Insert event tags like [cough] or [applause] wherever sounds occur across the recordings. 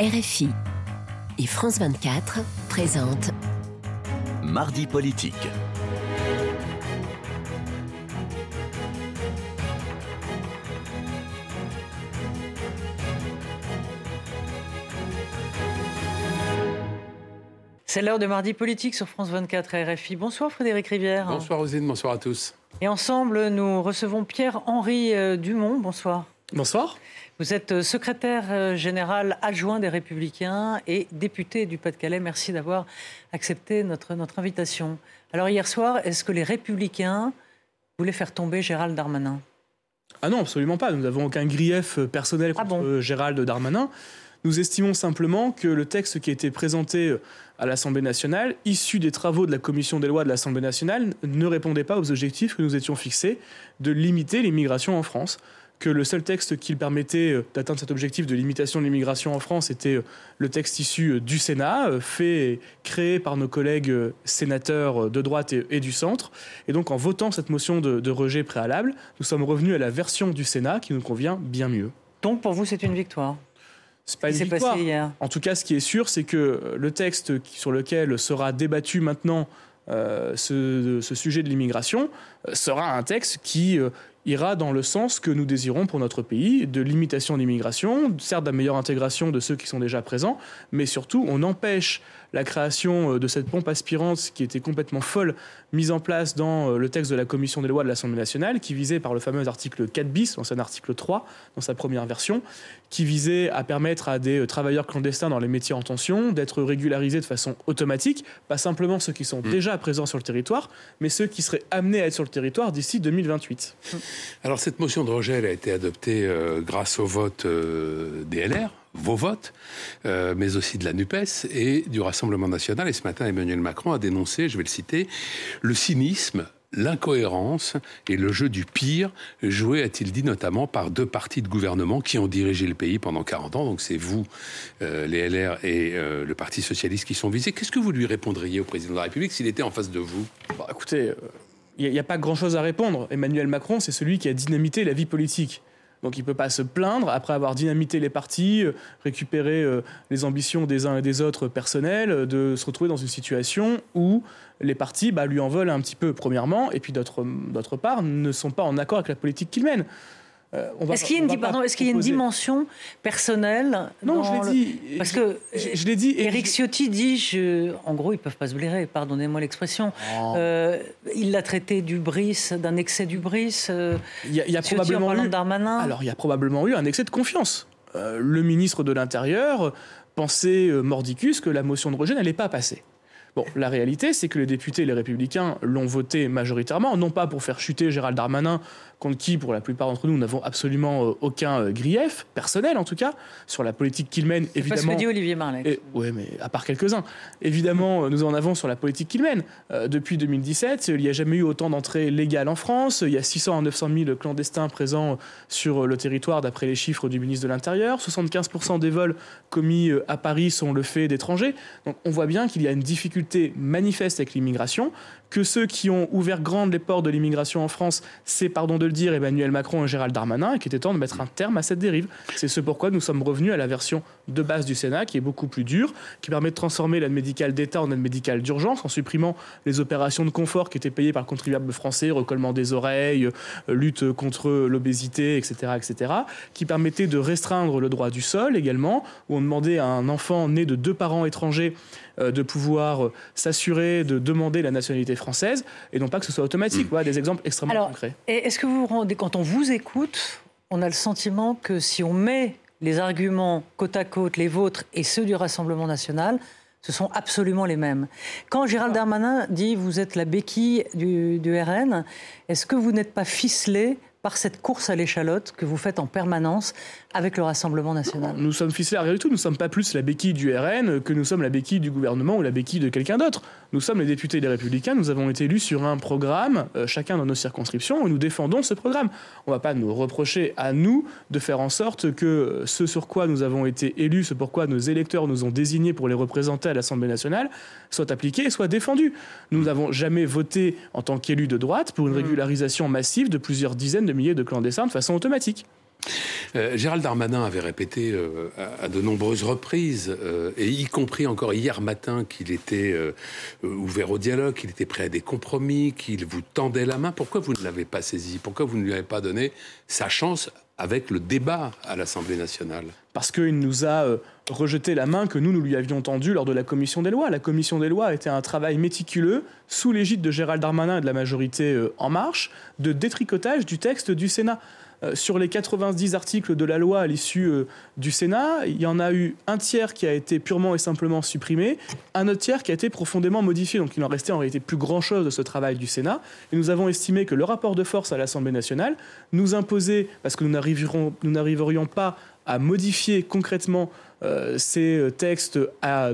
RFI et France 24 présentent Mardi politique. C'est l'heure de Mardi politique sur France 24 et RFI. Bonsoir Frédéric Rivière. Bonsoir Rosine, bonsoir à tous. Et ensemble, nous recevons Pierre-Henri euh, Dumont. Bonsoir. Bonsoir. Vous êtes euh, secrétaire euh, général adjoint des Républicains et député du Pas-de-Calais. Merci d'avoir accepté notre, notre invitation. Alors hier soir, est-ce que les Républicains voulaient faire tomber Gérald Darmanin? Ah non, absolument pas. Nous n'avons aucun grief personnel Ah contre bon Gérald Darmanin. Nous estimons simplement que le texte qui a été présenté à l'Assemblée nationale, issu des travaux de la commission des lois de l'Assemblée nationale, ne répondait pas aux objectifs que nous étions fixés de limiter l'immigration en France que le seul texte qui permettait euh, d'atteindre cet objectif de limitation de l'immigration en France était euh, le texte issu euh, du Sénat, fait et créé par nos collègues sénateurs de droite et, du centre. Et donc en votant cette motion de, de rejet préalable, nous sommes revenus à la version du Sénat qui nous convient bien mieux. Donc pour vous, c'est une victoire? C'est pas une victoire. passé hier En tout cas, ce qui est sûr, c'est que le texte sur lequel sera débattu maintenant euh, ce, ce sujet de l'immigration euh, sera un texte qui euh, ira dans le sens que nous désirons pour notre pays, de limitation de l'immigration, certes de meilleure intégration de ceux qui sont déjà présents, mais surtout on empêche la création euh, de cette pompe aspirante qui était complètement folle mise en place dans euh, le texte de la commission des lois de l'Assemblée nationale, qui visait par le fameux article 4 bis, l'ancien article 3, dans sa première version, qui visait à permettre à des euh, travailleurs clandestins dans les métiers en tension d'être régularisés de façon automatique, pas simplement ceux qui sont déjà présents sur le territoire, mais ceux qui seraient amenés à être sur le territoire d'ici 2028. Alors cette motion de rejet elle a été adoptée euh, grâce au vote euh, des LR, vos votes, euh, mais aussi de la NUPES et du Rassemblement national. Et ce matin, Emmanuel Macron a dénoncé, je vais le citer, le cynisme l'incohérence et le jeu du pire joué, a-t-il dit, notamment par deux partis de gouvernement qui ont dirigé le pays pendant 40 ans. Donc c'est vous, euh, les LR et euh, le Parti socialiste qui sont visés. Qu'est-ce que vous lui répondriez au président de la République s'il était en face de vous? Bon, écoutez, il n'y a, pas grand-chose à répondre. Emmanuel Macron, c'est celui qui a dynamité la vie politique. Donc il ne peut pas se plaindre, après avoir dynamité les partis, euh, récupérer euh, les ambitions des uns et des autres personnels, euh, de se retrouver dans une situation où les partis bah, lui en veulent un petit peu, premièrement, et puis d'autre part, ne sont pas en accord avec la politique qu'il mène. Euh, Est-ce qu'il y a une, on va di- pas pardon, est-ce qu'il y a une proposer- dimension personnelle Non, je le- l'ai dit. Parce que je, je l'ai dit. je- Ciotti dit, je... en gros, ils peuvent pas se blairer, pardonnez-moi l'expression. Oh. Euh, il l'a traité du d'un excès du bris. euh, Il y a, il y a Ciotti en probablement parlant eu- de Darmanin. Alors, il y a probablement eu un excès de confiance. Euh, le ministre de l'Intérieur pensait euh, mordicus que la motion de rejet n'allait pas passer. Bon, la réalité, c'est que les députés et les républicains l'ont voté majoritairement, non pas pour faire chuter Gérald Darmanin, contre qui, pour la plupart d'entre nous, nous n'avons absolument euh, aucun euh, grief, personnel en tout cas, sur la politique qu'il mène, C'est pas ce évidemment. que dit Olivier Marleix. Et, ouais, mais à part quelques-uns. Évidemment, euh, nous en avons sur la politique qu'il mène. Euh, depuis 2017, il n'y a jamais eu autant d'entrées légales en France. Il y a 600 à 900 000 clandestins présents sur le territoire, d'après les chiffres du ministre de l'Intérieur. 75% des vols commis à Paris sont le fait d'étrangers. Donc on voit bien qu'il y a une difficulté manifeste avec l'immigration, que ceux qui ont ouvert grandes les portes de l'immigration en France, c'est, pardon de le dire, Emmanuel Macron et Gérald Darmanin, et qu'il était temps de mettre un terme à cette dérive. C'est ce pourquoi nous sommes revenus à la version de base du Sénat, qui est beaucoup plus dure, qui permet de transformer l'aide médicale d'État en aide médicale d'urgence, en supprimant les opérations de confort qui étaient payées par le contribuable français, recollement des oreilles, euh, lutte contre l'obésité, etc., etc., qui permettait de restreindre le droit du sol également, où on demandait à un enfant né de deux parents étrangers euh, de pouvoir euh, s'assurer de demander la nationalité française, et non pas que ce soit automatique. Voilà des exemples extrêmement Alors, concrets. et est-ce que vous vous rendez, quand on vous écoute, on a le sentiment que si on met les arguments côte à côte, les vôtres et ceux du Rassemblement national, ce sont absolument les mêmes? Quand Gérald Darmanin dit vous êtes la béquille du, du RN, est-ce que vous n'êtes pas ficelé par cette course à l'échalote que vous faites en permanence avec le Rassemblement national Nous sommes ficelés à rien du tout. Nous ne sommes pas plus la béquille du RN que nous sommes la béquille du gouvernement ou la béquille de quelqu'un d'autre. Nous sommes les députés des Républicains. Nous avons été élus sur un programme, euh, chacun dans nos circonscriptions, et nous défendons ce programme. On ne va pas nous reprocher à nous de faire en sorte que ce sur quoi nous avons été élus, ce pourquoi nos électeurs nous ont désignés pour les représenter à l'Assemblée nationale, soit appliqué et soit défendu. Nous n'avons jamais voté en tant qu'élus de droite pour une régularisation massive de plusieurs dizaines de milliers de clandestins de façon automatique. Euh, Gérald Darmanin avait répété euh, à, de nombreuses reprises, euh, et y compris encore hier matin, qu'il était ouvert au dialogue, qu'il était prêt à des compromis, qu'il vous tendait la main. Pourquoi vous ne l'avez pas saisi? Pourquoi vous ne lui avez pas donné sa chance avec le débat à l'Assemblée nationale? Parce qu'il nous a rejeté la main que nous, nous lui avions tendue lors de la commission des lois. La commission des lois été un travail méticuleux, sous l'égide de Gérald Darmanin et de la majorité En Marche, de détricotage du texte du Sénat. Euh, sur les 90 articles de la loi à l'issue euh, du Sénat, il y en a eu un tiers qui a été purement et simplement supprimé, un autre tiers qui a été profondément modifié. Donc il n'en restait en réalité plus grand-chose de ce travail du Sénat. Et nous avons estimé que le rapport de force à l'Assemblée nationale nous imposait, parce que nous n'arriverions pas à modifier concrètement euh, ces textes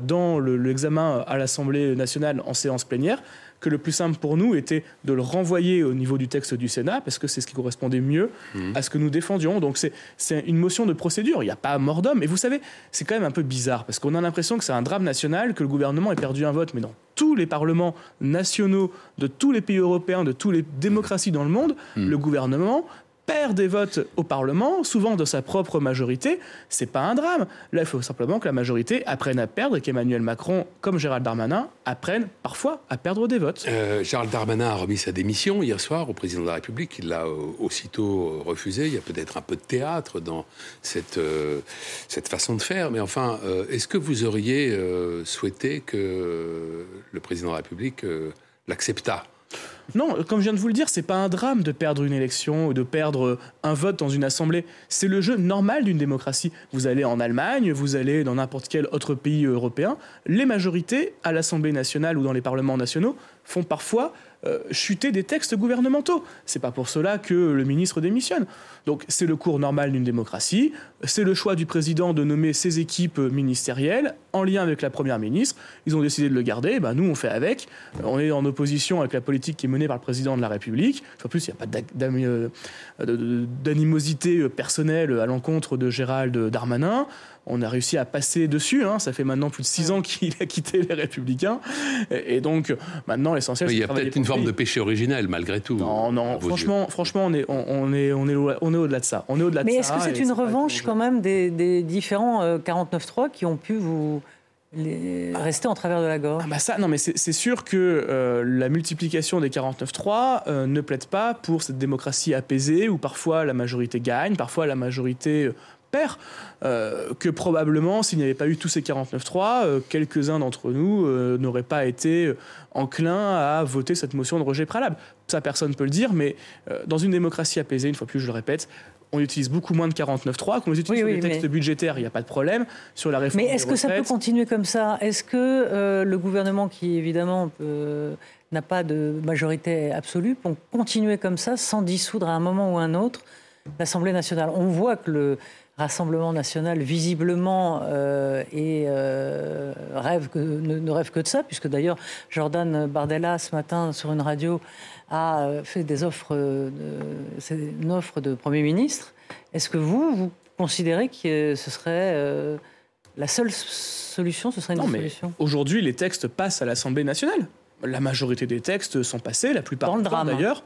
dans l'examen à l'Assemblée nationale en séance plénière, que le plus simple pour nous était de le renvoyer au niveau du texte du Sénat, parce que c'est ce qui correspondait mieux mmh. à ce que nous défendions. Donc c'est une motion de procédure, il n'y a pas mort d'homme. Et vous savez, c'est quand même un peu bizarre, parce qu'on a l'impression que c'est un drame national, que le gouvernement ait perdu un vote, mais dans tous les parlements nationaux de tous les pays européens, de toutes les démocraties dans le monde, mmh. le gouvernement perd des votes au Parlement, souvent de sa propre majorité, c'est pas un drame. Là, il faut simplement que la majorité apprenne à perdre et qu'Emmanuel Macron, comme Gérald Darmanin, apprennent parfois à perdre des votes. Euh, Gérald Darmanin a remis sa démission hier soir au président de la République. Il l'a aussitôt refusé. Il y a peut-être un peu de théâtre dans cette, euh, cette façon de faire. Mais enfin, euh, est-ce que vous auriez souhaité que le président de la République l'acceptât? Non, comme je viens de vous le dire, c'est pas un drame de perdre une élection ou de perdre un vote dans une assemblée. C'est le jeu normal d'une démocratie. Vous allez en Allemagne, vous allez dans n'importe quel autre pays européen, les majorités à l'Assemblée nationale ou dans les parlements nationaux font parfois euh, chuter des textes gouvernementaux. C'est pas pour cela que le ministre démissionne. Donc c'est le cours normal d'une démocratie, c'est le choix du président de nommer ses équipes ministérielles en lien avec la première ministre. Ils ont décidé de le garder, ben nous on fait avec. Euh, on est en opposition avec la politique qui est menée par le président de la République. En plus, il n'y a pas euh, d'animosité personnelle à l'encontre de Gérald Darmanin on a réussi à passer dessus. Hein. Ça fait maintenant plus de six ans qu'il a quitté les Républicains. Et, donc, maintenant, l'essentiel, c'est Il y a peut-être une forme de péché originel, malgré tout. Non, non, franchement, franchement on est, on, est, on est, on est au-delà de ça. On est au-delà Mais est-ce que c'est une revanche, quand même, des, différents 49.3 euh, qui ont pu vous. Rester en travers de la gorge. Ah bah ça, non, mais c'est sûr que euh, la multiplication des 49.3 euh, ne plaide pas pour cette démocratie apaisée où parfois la majorité gagne, parfois la majorité Euh, que probablement, s'il n'y avait pas eu tous ces 49-3, euh, quelques-uns d'entre nous euh, n'auraient pas été enclins à voter cette motion de rejet préalable. Ça, personne ne peut le dire, mais dans une démocratie apaisée, une fois plus, je le répète, on utilise beaucoup moins de 49.3. Qu'on les utilise sur les textes budgétaires, il n'y a pas de problème. Sur la réforme Mais est-ce que ça peut continuer comme ça? Est-ce que le gouvernement, qui évidemment n'a pas de majorité absolue, peut continuer comme ça sans dissoudre à un moment ou à un autre l'Assemblée nationale? On voit que le Rassemblement national, visiblement, euh, et, euh, rêve que, ne, rêve que de ça, puisque d'ailleurs, Jordan Bardella, ce matin, sur une radio, a euh, fait des offres, de, une offre de Premier ministre. Est-ce que vous, vous considérez que ce serait la seule solution, ce serait une non, solution? Aujourd'hui, les textes passent à l'Assemblée nationale. La majorité des textes sont passés, la plupart d'ailleurs.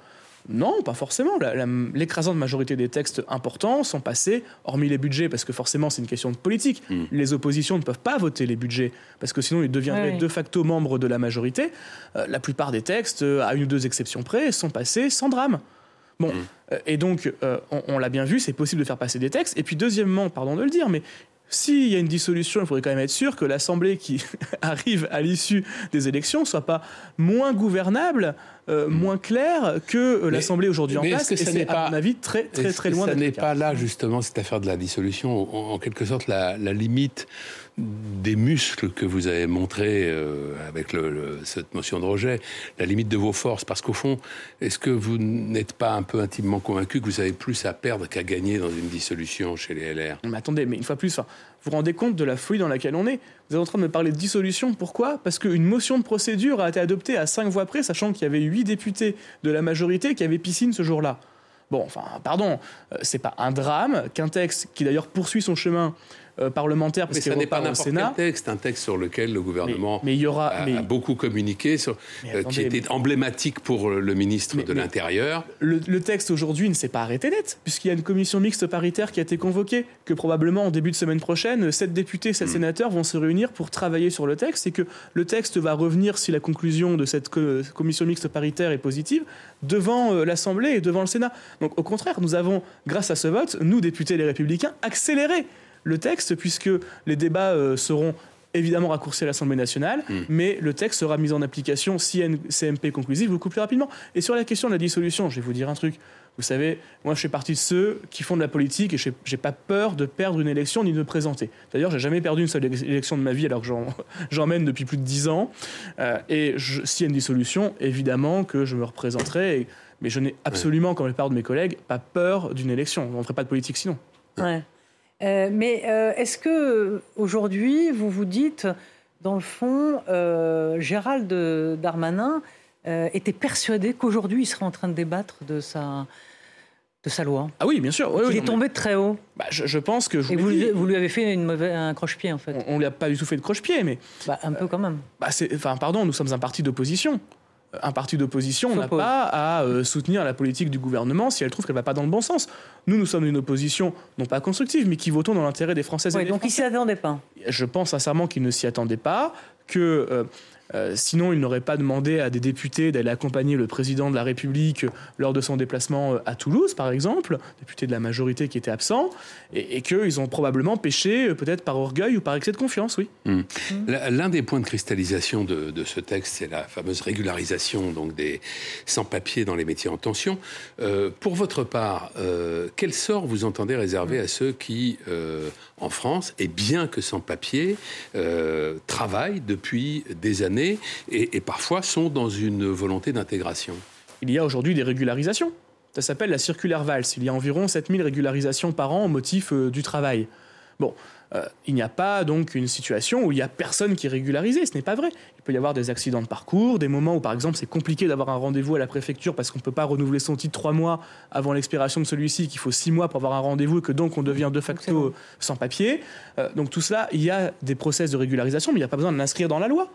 Non, pas forcément. L'écrasante majorité des textes importants sont passés, hormis les budgets, parce que forcément c'est une question de politique. Hmm. Les oppositions ne peuvent pas voter les budgets, parce que sinon ils deviendraient de facto membres de la majorité. Euh, la plupart des textes, à une ou deux exceptions près, sont passés sans drame. Bon, hmm. euh, et donc, euh, on, on l'a bien vu, c'est possible de faire passer des textes. Et puis, deuxièmement, pardon de le dire, mais s'il y a une dissolution, il faudrait quand même être sûr que l'Assemblée qui [laughs] arrive à l'issue des élections soit pas moins gouvernable, euh, hmm. moins claire que euh, l'Assemblée aujourd'hui en place. Que ça n'est pas, à mon avis, très très très loin. Ça n'est pas là justement cette affaire de la dissolution, en, quelque sorte la, la limite des muscles que vous avez montrés euh, avec cette motion de rejet, la limite de vos forces. Parce qu'au fond, est-ce que vous n'êtes pas un peu intimement convaincu que vous avez plus à perdre qu'à gagner dans une dissolution chez les LR Mais attendez, mais une fois plus, vous vous rendez compte de la folie dans laquelle on est? Vous êtes en train de me parler de dissolution. Pourquoi? Parce qu'une motion de procédure a été adoptée à cinq voix près, sachant qu'il y avait huit députés de la majorité qui avaient piscine ce jour-là. Bon, enfin, pardon, euh, c'est pas un drame qu'un texte qui d'ailleurs poursuit son chemin parlementaire parce qu'il n'est pas n'importe quel texte, un texte sur lequel le gouvernement mais, il y aura, a, beaucoup communiqué, sur, qui était emblématique pour le ministre de l'Intérieur. Le, le, texte aujourd'hui ne s'est pas arrêté net, puisqu'il y a une commission mixte paritaire qui a été convoquée, que probablement en début de semaine prochaine, sept députés, sept hmm. sénateurs vont se réunir pour travailler sur le texte, et que le texte va revenir, si la conclusion de cette commission mixte paritaire est positive, devant euh, l'Assemblée et devant le Sénat. Donc au contraire, nous avons, grâce à ce vote, nous, députés les Républicains, accéléré le texte, puisque les débats euh, seront évidemment raccourcis à l'Assemblée nationale, hmm. mais le texte sera mis en application si une CMP conclusive beaucoup plus rapidement. Et sur la question de la dissolution, je vais vous dire un truc. Vous savez, moi je fais partie de ceux qui font de la politique et je n'ai pas peur de perdre une élection ni de me présenter. D'ailleurs, j'ai jamais perdu une seule élection de ma vie alors que j'en [laughs] mène depuis plus de dix ans. Euh, et s'il y a une dissolution, évidemment que je me représenterai. mais je n'ai absolument, comme la plupart de mes collègues, pas peur d'une élection. On ne ferait pas de politique sinon. Ouais. Euh, mais euh, est-ce que aujourd'hui, vous vous dites, dans le fond, Gérald Darmanin était persuadé qu'aujourd'hui, il serait en train de débattre de sa de sa loi? Ah oui, bien sûr. il est tombé de très haut. Bah, je, pense que. Je Et vous, vous, lui avez fait une mauvaise, un croche-pied, en fait. On ne lui a pas du tout fait de croche-pied, mais. Bah, un peu quand même. Bah, enfin, pardon, nous sommes un parti d'opposition. Un parti d'opposition n'a pas à euh, soutenir la politique du gouvernement si elle trouve qu'elle ne va pas dans le bon sens. Nous, nous sommes une opposition, non pas constructive, mais qui votons dans l'intérêt des Françaises et des donc Français. Donc il s'y attendait pas. Je pense sincèrement qu'il ne s'y attendait pas, que euh, euh, sinon, il n'aurait pas demandé à des députés d'aller accompagner le président de la République lors de son déplacement euh, à Toulouse, par exemple, député de la majorité qui était absent, et, qu'ils ont probablement péché euh, peut-être par orgueil ou par excès de confiance, oui. Hmm. L'un des points de cristallisation de, ce texte, c'est la fameuse régularisation donc des sans-papiers dans les métiers en tension. pour votre part, quel sort vous entendez réserver à ceux qui, en France, et bien que sans-papiers, travaillent depuis des années et, parfois sont dans une volonté d'intégration. Il y a aujourd'hui des régularisations. Ça s'appelle la circulaire VALS. Il y a environ 7000 régularisations par an au motif euh, du travail. Bon, euh, il n'y a pas donc une situation où il n'y a personne qui est régularisé. Ce n'est pas vrai. Il peut y avoir des accidents de parcours, des moments où, par exemple, c'est compliqué d'avoir un rendez-vous à la préfecture parce qu'on ne peut pas renouveler son titre trois mois avant l'expiration de celui-ci, qu'il faut six mois pour avoir un rendez-vous et que donc on devient de facto sans papier. Euh, donc tout cela, il y a des process de régularisation, mais il n'y a pas besoin de l'inscrire dans la loi.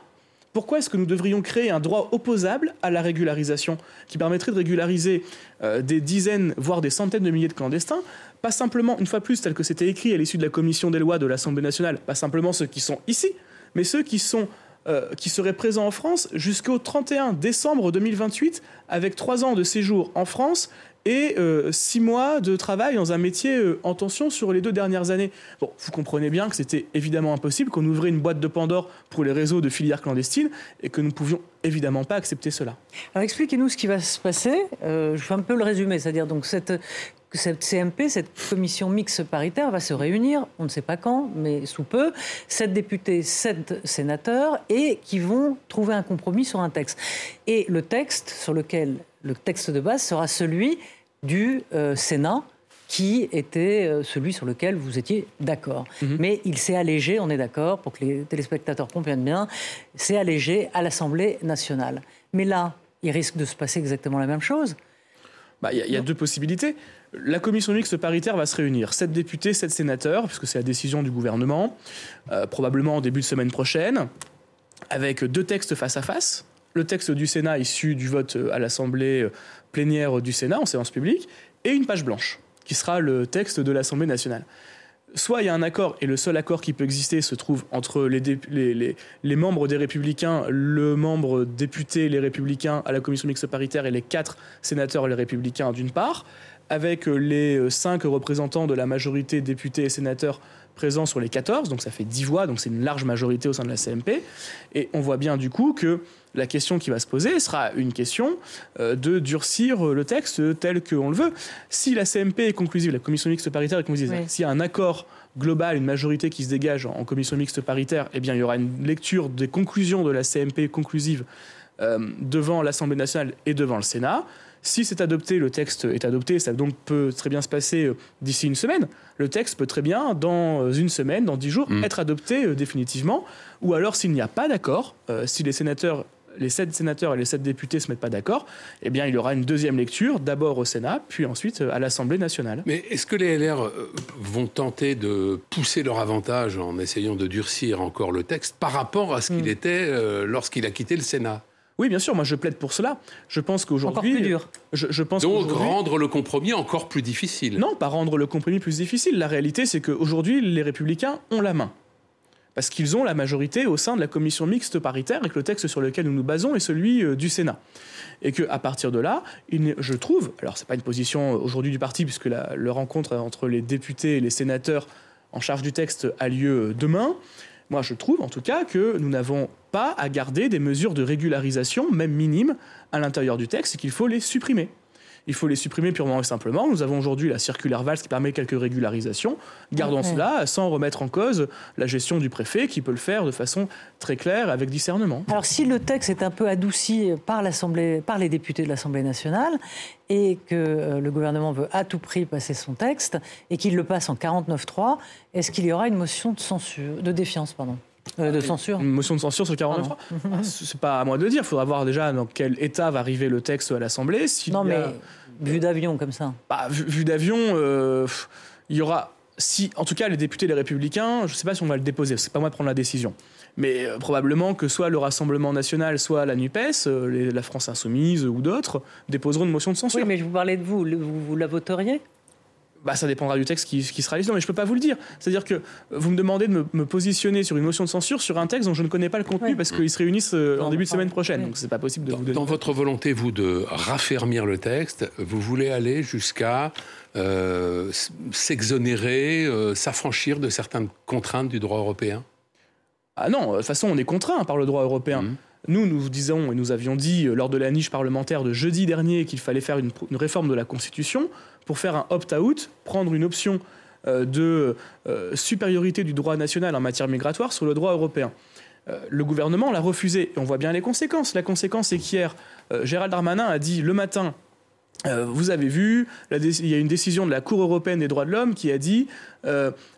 Pourquoi est-ce que nous devrions créer un droit opposable à la régularisation qui permettrait de régulariser euh, des dizaines, voire des centaines de milliers de clandestins Pas simplement, une fois plus, tel que c'était écrit à l'issue de la commission des lois de l'Assemblée nationale, pas simplement ceux qui sont ici, mais ceux qui euh, qui seraient présents en France jusqu'au 31 décembre 2028, avec trois ans de séjour en France et euh, six mois de travail dans un métier euh, en tension sur les deux dernières années. Bon, vous comprenez bien que c'était évidemment impossible, qu'on ouvrait une boîte de Pandore pour les réseaux de filières clandestines et que nous ne pouvions évidemment pas accepter cela. Alors expliquez-nous ce qui va se passer. Euh, je fais un peu le résumé, c'est-à-dire donc cette cette CMP, cette commission mixte paritaire, va se réunir, on ne sait pas quand, mais sous peu, sept députés, sept sénateurs, et qui vont trouver un compromis sur un texte. Et le texte sur lequel le texte de base sera celui du euh, Sénat qui était euh, celui sur lequel vous étiez d'accord. Mhm. Mais il s'est allégé, on est d'accord, pour que les téléspectateurs comprennent bien, s'est allégé à l'Assemblée nationale. Mais là, il risque de se passer exactement la même chose. Bah, il y, a deux possibilités. La commission mixte paritaire va se réunir. Sept députés, sept sénateurs, puisque c'est la décision du gouvernement, euh, probablement en début de semaine prochaine, avec deux textes face à face. Le texte du Sénat issu du vote à l'Assemblée plénière du Sénat en séance publique, et une page blanche, qui sera le texte de l'Assemblée nationale. Soit il y a un accord, et le seul accord qui peut exister se trouve entre les, les, membres des Républicains, le membre député, les Républicains à la commission mixte paritaire et les quatre sénateurs, les Républicains d'une part, avec les cinq représentants de la majorité députés et sénateurs présents sur les 14, donc ça fait 10 voix, donc c'est une large majorité au sein de la CMP. Et on voit bien du coup que la question qui va se poser sera une question euh, de durcir le texte tel qu'on le veut. Si la CMP est conclusive, la commission mixte paritaire est conclusive, s'il y a un accord global, une majorité qui se dégage en commission mixte paritaire, eh bien il y aura une lecture des conclusions de la CMP conclusive euh, devant l'Assemblée nationale et devant le Sénat. Si c'est adopté, le texte est adopté, ça donc peut très bien se passer euh, d'ici une semaine. Le texte peut très bien, dans une semaine, dans dix jours, mm. être adopté définitivement. Ou alors, s'il n'y a pas d'accord, si les sénateurs les sept sénateurs et les sept députés se mettent pas d'accord, eh bien, il y aura une deuxième lecture, d'abord au Sénat, puis ensuite à l'Assemblée nationale. Mais est-ce que les LR euh, vont tenter de pousser leur avantage en essayant de durcir encore le texte par rapport à ce qu'il Hmm. était euh, lorsqu'il a quitté le Sénat? Oui, bien sûr, moi je plaide pour cela. Je pense qu'aujourd'hui. Encore plus dur. Je, je pense Donc rendre le compromis encore plus difficile. Non, pas rendre le compromis plus difficile. La réalité, c'est qu'aujourd'hui, les républicains ont la main. Parce qu'ils ont la majorité au sein de la commission mixte paritaire et que le texte sur lequel nous nous basons est celui euh, du Sénat. Et qu'à partir de là, je trouve, alors c'est pas une position euh, aujourd'hui du parti, puisque la, le rencontre entre les députés et les sénateurs en charge du texte a lieu euh, demain, moi je trouve en tout cas que nous n'avons pas à garder des mesures de régularisation, même minimes, à l'intérieur du texte et qu'il faut les supprimer. Il faut les supprimer purement et simplement. Nous avons aujourd'hui la circulaire Valls qui permet quelques régularisations. Gardons cela sans remettre en cause la gestion du préfet qui peut le faire de façon très claire avec discernement. Alors si le texte est un peu adouci par l'Assemblée, par les députés de l'Assemblée nationale, et que euh, le gouvernement veut à tout prix passer son texte et qu'il le passe en 49.3, est-ce qu'il y aura une motion de censure, de défiance, pardon, de censure Une motion de censure sur le 49 Ah, C'est pas à moi de le dire. Il faudra voir déjà dans quel état va arriver le texte à l'Assemblée. Non mais a- vu d'avion comme ça. Bah, vu, vu d'avion, euh, il y aura. Si, en tout cas, les députés, les républicains, je ne sais pas si on va le déposer, c'est pas moi de prendre la décision. Mais euh, probablement que soit le Rassemblement national, soit la NUPES, euh, les- la France insoumise ou d'autres, déposeront une motion de censure. Oui, mais je vous parlais de vous, Le- vous, vous la voteriez? Bah, ça dépendra du texte qui, qui sera. Non, mais je peux pas vous le dire. C'est-à-dire que vous me demandez de me, me positionner sur une motion de censure sur un texte dont je ne connais pas le contenu parce qu'ils se réunissent euh, en début de semaine prochaine. Donc c'est pas possible de Dans, vous donner. dans votre volonté, vous, de raffermir le texte, vous voulez aller jusqu'à euh, s'exonérer, euh, s'affranchir de certaines contraintes du droit européen? Ah non, de toute façon, on est contraint par le droit européen. Mhm. Nous, nous disons et nous avions dit euh, lors de la niche parlementaire de jeudi dernier qu'il fallait faire une, réforme de la Constitution pour faire un opt-out, prendre une option euh, de euh, supériorité du droit national en matière migratoire sur le droit européen. Le gouvernement l'a refusé et on voit bien les conséquences. La conséquence, c'est qu'hier, Gérald Darmanin a dit le matin vous avez vu, il y a une décision de la Cour européenne des droits de l'homme qui a dit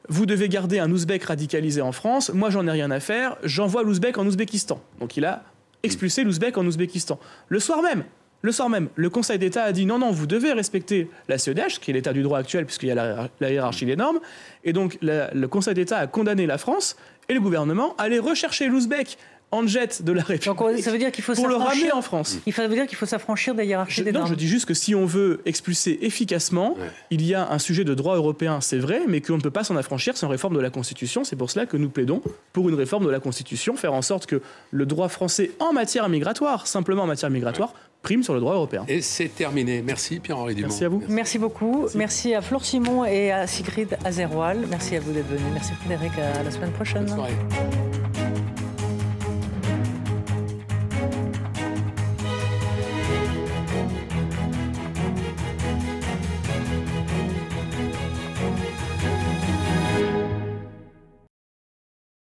vous devez garder un ouzbek radicalisé en France, moi j'en ai rien à faire, j'envoie l'ouzbek en Ouzbékistan. Donc il a expulsé l'ouzbek en Ouzbékistan. Le soir même, le soir même, le Conseil d'État a dit non, non, vous devez respecter la CEDH, qui est l'état du droit actuel puisqu'il y a la, hiérarchie des normes. Et donc le Conseil d'État a condamné la France et le gouvernement à aller rechercher l'ouzbek en jet de la Donc République ça veut dire qu'il faut pour le ramener s'affranchir. en France. Il veut dire qu'il faut s'affranchir des hiérarchies Je, des non, normes. je dis juste que si on veut expulser efficacement, Ouais. il y a un sujet de droit européen, c'est vrai, mais qu'on ne peut pas s'en affranchir sans réforme de la Constitution. C'est pour cela que nous plaidons pour une réforme de la Constitution, faire en sorte que le droit français en matière migratoire, simplement en matière migratoire, prime sur le droit européen. Et c'est terminé. Merci Pierre-Henri Dumont. Merci à vous. Merci beaucoup. Merci. à Flore Simon et à Sigrid Azerwal. Merci à vous d'être venus. Merci Frédéric. À la semaine prochaine. Bonne soirée.